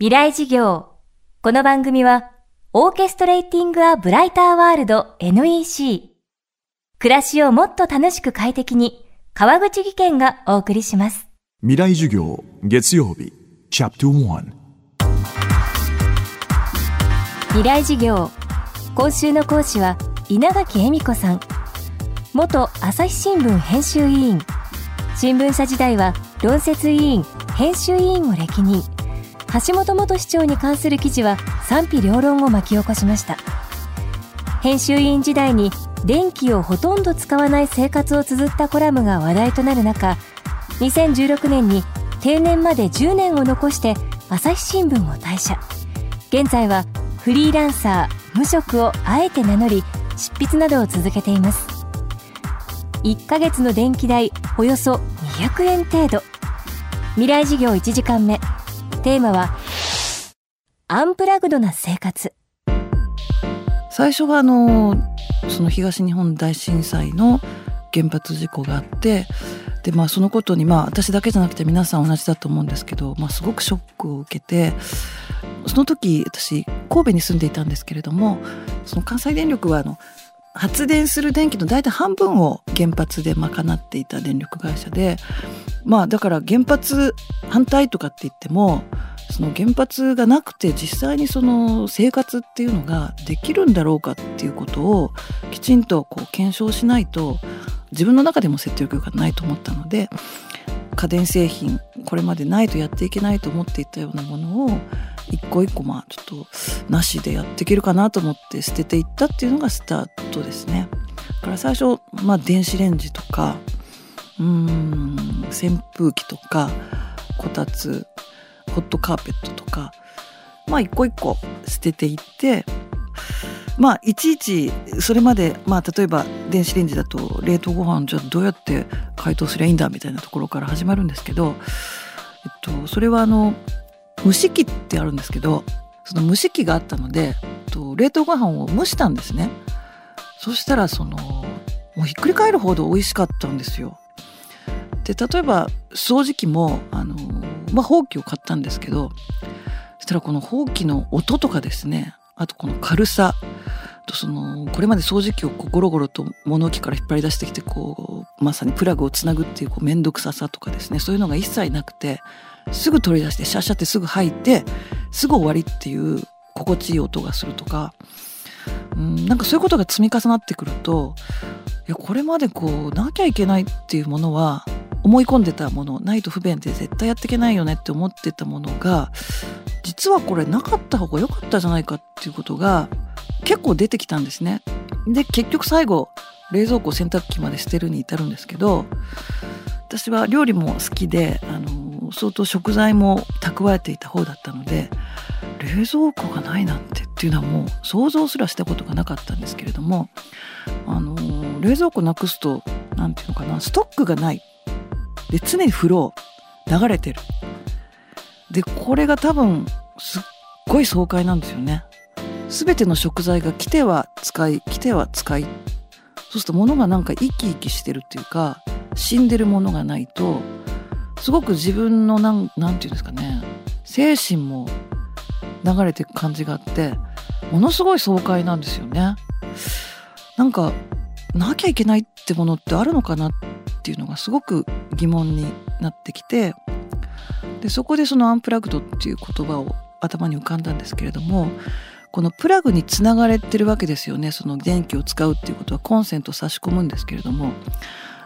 未来事業。この番組は、オーケストレーティング・ア・ブライター・ワールド NEC。暮らしをもっと楽しく快適に、川口義賢がお送りします。未来授業月曜日チャプター未来事業。今週の講師は、稲垣恵美子さん。元朝日新聞編集委員。新聞社時代は、論説委員、編集委員を歴任。橋本元市長に関する記事は賛否両論を巻き起こしました。編集委員時代に電気をほとんど使わない生活を綴ったコラムが話題となる中2016年に定年まで10年を残して朝日新聞を退社。現在はフリーランサー無職をあえて名乗り執筆などを続けています。1ヶ月の電気代およそ200円程度。未来事業1時間目。テーマはアンプラグドな生活。最初はあのその東日本大震災の原発事故があってでまあそのことにまあ私だけじゃなくて皆さん同じだと思うんですけど、まあ、すごくショックを受けてその時私神戸に住んでいたんですけれどもその関西電力はあの発電する電気の大体半分を原発で賄っていた電力会社でまあだから原発反対とかって言ってもその原発がなくて実際にその生活っていうのができるんだろうかっていうことをきちんとこう検証しないと自分の中でも説得力がないと思ったので家電製品これまでないとやっていけないと思っていたようなものを一個一個まあちょっとなしでやっていけるかなと思って捨てていったっていうのがスタートですね。だから最初、まあ、電子レンジとかうん。扇風機とかこたつホットカーペットとかまあ一個一個捨てていってまあいちいちそれまでまあ例えば電子レンジだと冷凍ご飯じゃどうやって解凍すりゃいいんだみたいなところから始まるんですけど、えっと、それはあの蒸し器ってあるんですけどその蒸し器があったのでえっと冷凍ご飯を蒸したんですね。そしたらそのもうひっくり返るほど美味しかったんですよ。で例えば掃除機もあの、まあ、ほうきを買ったんですけどそしたらこのほうきの音とかですねあとこの軽さとそのこれまで掃除機をこうゴロゴロと物置から引っ張り出してきてこうまさにプラグをつなぐっていうこう面倒くささとかですねそういうのが一切なくてすぐ取り出してシャッシャってすぐ入ってすぐ終わりっていう心地いい音がするとか、うん、なんかそういうことが積み重なってくるといやこれまでこうなきゃいけないっていうものは思い込んでたものないと不便で絶対やっていけないよねって思ってたものが実はこれなかった方が良かったじゃないかっていうことが結構出てきたんですね。で結局最後冷蔵庫洗濯機まで捨てるに至るんですけど私は料理も好きであの相当食材も蓄えていた方だったので冷蔵庫がないなんてっていうのはもう想像すらしたことがなかったんですけれどもあの冷蔵庫なくすと何て言うのかなストックがないで常に風呂流れてる。でこれが多分すっごい爽快なんですよね。全ての食材が来ては使い来ては使い。そうすると物がなんか生き生きしてるっていうか死んでるものがないとすごく自分のなんなんていうんですかね精神も流れていく感じがあってものすごい爽快なんですよね。なんかなきゃいけないってものってあるのかなっていうのがすごく疑問になってきてでそこでそのアンプラグドっていう言葉を頭に浮かんだんですけれどもこのプラグにつながれてるわけですよね。その電気を使うっていうことはコンセントを差し込むんですけれども。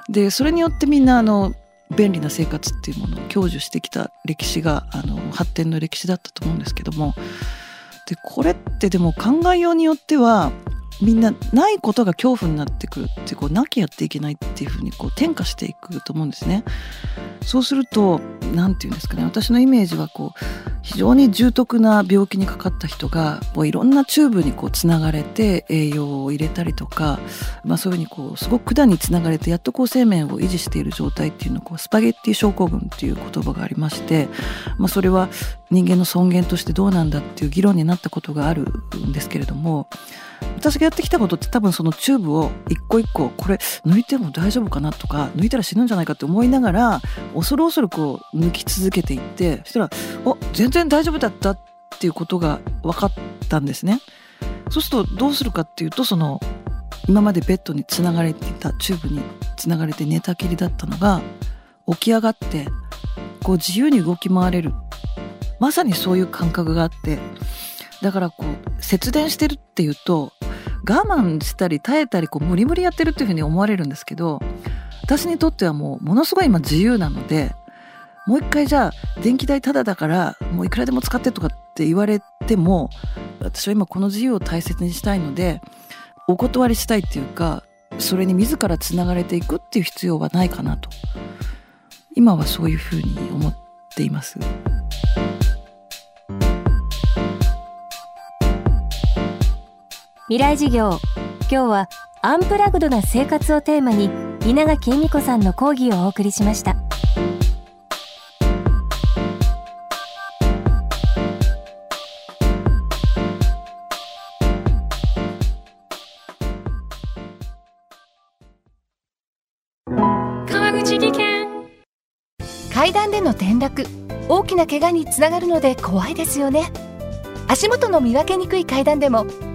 でそれによってみんなあの便利な生活っていうものを享受してきた歴史があの発展の歴史だったと思うんですけども。でこれってでも考えようによってはみんなないことが恐怖になってくるってこうなきゃやっていけないっていうふうにこう転化していくと思うんですね。そうすると何て言うんですかね私のイメージはこう非常に重篤な病気にかかった人がこういろんなチューブにこうつながれて栄養を入れたりとか、まあ、そういうふうにこうすごく管につながれてやっとこう生命を維持している状態っていうのをこうスパゲッティ症候群っていう言葉がありまして、まあ、それは人間の尊厳としてどうなんだっていう議論になったことがあるんですけれども私がやってきたことって多分そのチューブを一個一個これ抜いても大丈夫かなとか抜いたら死ぬんじゃないかって思いながら恐る恐るこう抜き続けていってそしたら「お全然大丈夫だった」っていうことが分かったんですね。そうするとどうするかっていうとその今までベッドにつながれていたチューブにつながれて寝たきりだったのが起き上がってこう自由に動き回れるまさにそういう感覚があってだからこう節電してるっていうと我慢したり耐えたりこう無理無理やってるっていうふうに思われるんですけど私にとってはもうものすごい今自由なのでもう一回じゃあ電気代タダだからもういくらでも使ってとかって言われても私は今この自由を大切にしたいのでお断りしたいっていうかそれに自らつながれていくっていう必要はないかなと今はそういうふうに思っています。未来事業。今日はアンプラグドな生活をテーマに稲垣恵美子さんの講義をお送りしました。川口技研。階段での転落。大きな怪我につながるので怖いですよね。足元の見分けにくい階段でも